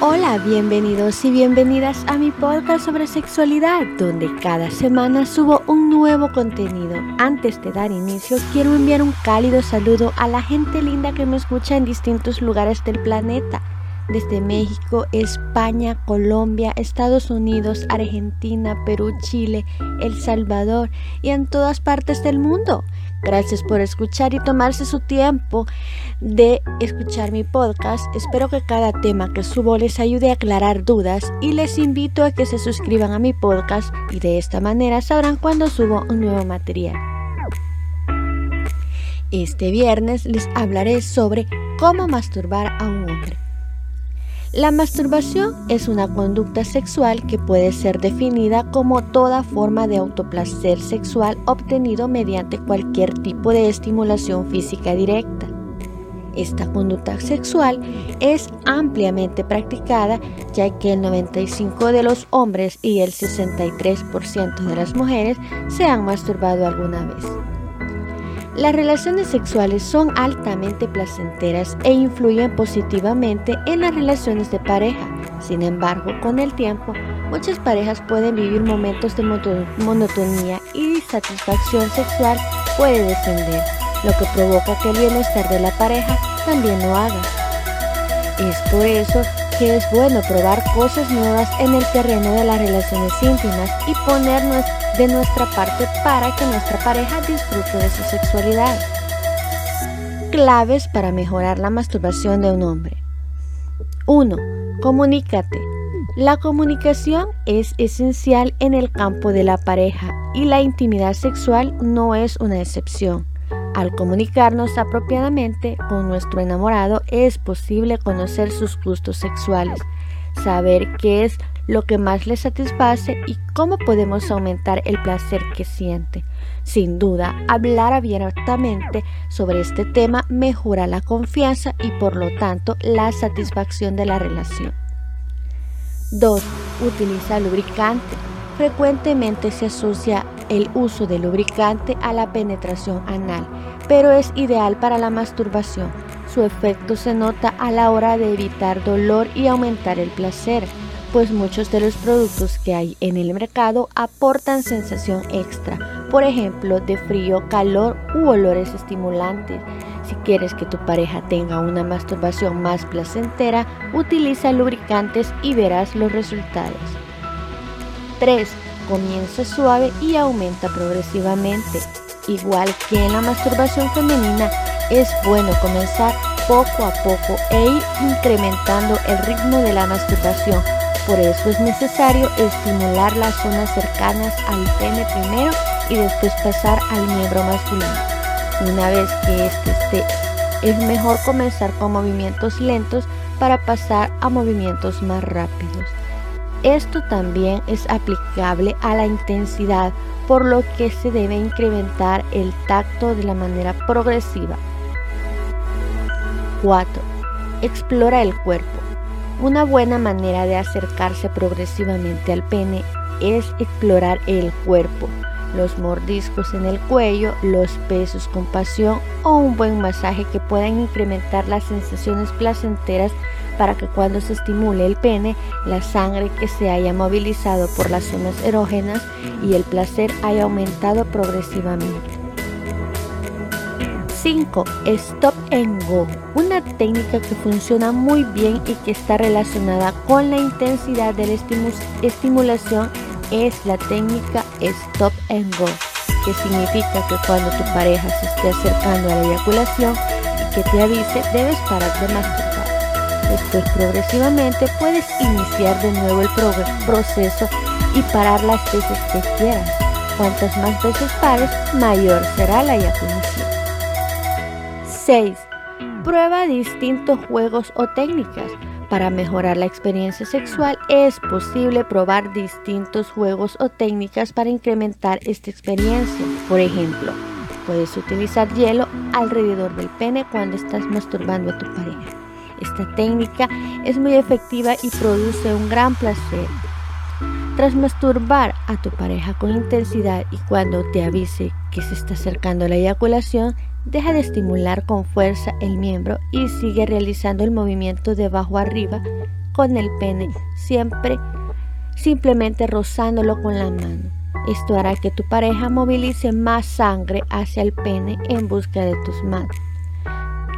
Hola, bienvenidos y bienvenidas a mi podcast sobre sexualidad, donde cada semana subo un nuevo contenido. Antes de dar inicio, quiero enviar un cálido saludo a la gente linda que me escucha en distintos lugares del planeta desde México, España, Colombia, Estados Unidos, Argentina, Perú, Chile, El Salvador y en todas partes del mundo. Gracias por escuchar y tomarse su tiempo de escuchar mi podcast. Espero que cada tema que subo les ayude a aclarar dudas y les invito a que se suscriban a mi podcast y de esta manera sabrán cuando subo un nuevo material. Este viernes les hablaré sobre cómo masturbar a un. La masturbación es una conducta sexual que puede ser definida como toda forma de autoplacer sexual obtenido mediante cualquier tipo de estimulación física directa. Esta conducta sexual es ampliamente practicada ya que el 95% de los hombres y el 63% de las mujeres se han masturbado alguna vez. Las relaciones sexuales son altamente placenteras e influyen positivamente en las relaciones de pareja. Sin embargo, con el tiempo, muchas parejas pueden vivir momentos de monotonía y satisfacción sexual puede descender, lo que provoca que el bienestar de la pareja también lo haga. Es por eso que es bueno probar cosas nuevas en el terreno de las relaciones íntimas y ponernos de nuestra parte para que nuestra pareja disfrute de su sexualidad. Claves para mejorar la masturbación de un hombre. 1. Comunícate. La comunicación es esencial en el campo de la pareja y la intimidad sexual no es una excepción. Al comunicarnos apropiadamente con nuestro enamorado es posible conocer sus gustos sexuales, saber qué es lo que más le satisface y cómo podemos aumentar el placer que siente. Sin duda, hablar abiertamente sobre este tema mejora la confianza y por lo tanto la satisfacción de la relación. 2. Utiliza lubricante. Frecuentemente se asocia el uso de lubricante a la penetración anal, pero es ideal para la masturbación. Su efecto se nota a la hora de evitar dolor y aumentar el placer, pues muchos de los productos que hay en el mercado aportan sensación extra, por ejemplo, de frío, calor u olores estimulantes. Si quieres que tu pareja tenga una masturbación más placentera, utiliza lubricantes y verás los resultados. 3. Comienza suave y aumenta progresivamente. Igual que en la masturbación femenina, es bueno comenzar poco a poco e ir incrementando el ritmo de la masturbación. Por eso es necesario estimular las zonas cercanas al pene primero y después pasar al miembro masculino. Una vez que este esté, es mejor comenzar con movimientos lentos para pasar a movimientos más rápidos. Esto también es aplicable a la intensidad, por lo que se debe incrementar el tacto de la manera progresiva. 4. Explora el cuerpo. Una buena manera de acercarse progresivamente al pene es explorar el cuerpo, los mordiscos en el cuello, los pesos con pasión o un buen masaje que puedan incrementar las sensaciones placenteras para que cuando se estimule el pene, la sangre que se haya movilizado por las zonas erógenas y el placer haya aumentado progresivamente. 5. Stop and Go. Una técnica que funciona muy bien y que está relacionada con la intensidad de la estimulación es la técnica Stop and Go, que significa que cuando tu pareja se esté acercando a la eyaculación y que te avise, debes parar de masturbar. Después progresivamente puedes iniciar de nuevo el proceso y parar las veces que quieras. Cuantas más veces pares, mayor será la eyaculación. 6. Prueba distintos juegos o técnicas. Para mejorar la experiencia sexual es posible probar distintos juegos o técnicas para incrementar esta experiencia. Por ejemplo, puedes utilizar hielo alrededor del pene cuando estás masturbando a tu pareja. Esta técnica es muy efectiva y produce un gran placer. Tras masturbar a tu pareja con intensidad y cuando te avise que se está acercando la eyaculación, deja de estimular con fuerza el miembro y sigue realizando el movimiento de abajo arriba con el pene, siempre simplemente rozándolo con la mano. Esto hará que tu pareja movilice más sangre hacia el pene en busca de tus manos,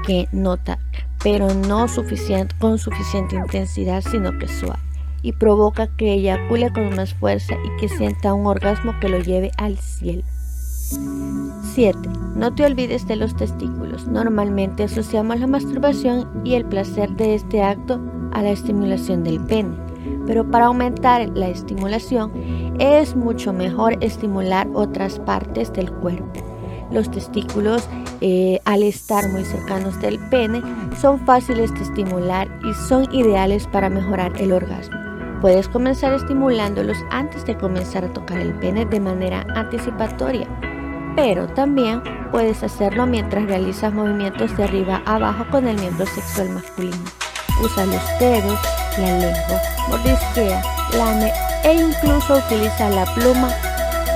que nota, pero no suficiente, con suficiente intensidad, sino que suave, y provoca que eyacule con más fuerza y que sienta un orgasmo que lo lleve al cielo. 7. No te olvides de los testículos. Normalmente asociamos la masturbación y el placer de este acto a la estimulación del pene, pero para aumentar la estimulación es mucho mejor estimular otras partes del cuerpo. Los testículos, eh, al estar muy cercanos del pene, son fáciles de estimular y son ideales para mejorar el orgasmo. Puedes comenzar estimulándolos antes de comenzar a tocar el pene de manera anticipatoria, pero también puedes hacerlo mientras realizas movimientos de arriba a abajo con el miembro sexual masculino. Usa los dedos, la lengua, mordisquea, lame e incluso utiliza la pluma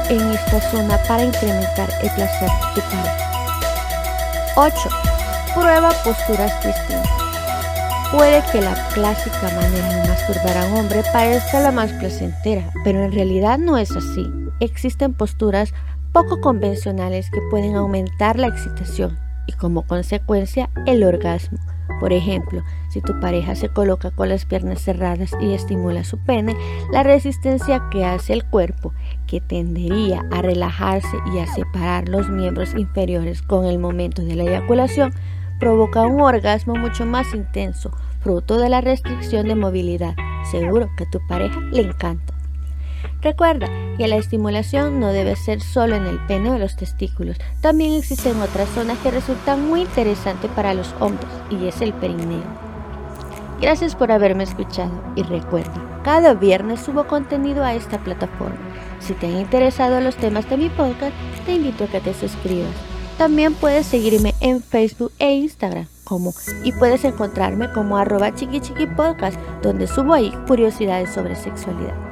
en esta zona para incrementar el placer de tu pareja. 8. Prueba posturas distintas. Puede que la clásica manera de masturbar a un hombre parezca la más placentera, pero en realidad no es así. Existen posturas poco convencionales que pueden aumentar la excitación y como consecuencia el orgasmo. Por ejemplo, si tu pareja se coloca con las piernas cerradas y estimula su pene, la resistencia que hace el cuerpo, que tendería a relajarse y a separar los miembros inferiores con el momento de la eyaculación, provoca un orgasmo mucho más intenso, fruto de la restricción de movilidad. Seguro que a tu pareja le encanta. Recuerda que la estimulación no debe ser solo en el pene o los testículos. También existen otras zonas que resultan muy interesantes para los hombres y es el perineo. Gracias por haberme escuchado y recuerda, cada viernes subo contenido a esta plataforma. Si te han interesado los temas de mi podcast, te invito a que te suscribas. También puedes seguirme en Facebook e Instagram como y puedes encontrarme como arroba chiqui donde subo ahí curiosidades sobre sexualidad.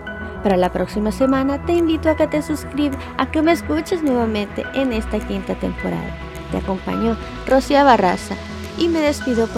Para la próxima semana te invito a que te suscribas, a que me escuches nuevamente en esta quinta temporada. Te acompañó Rocía Barraza y me despido.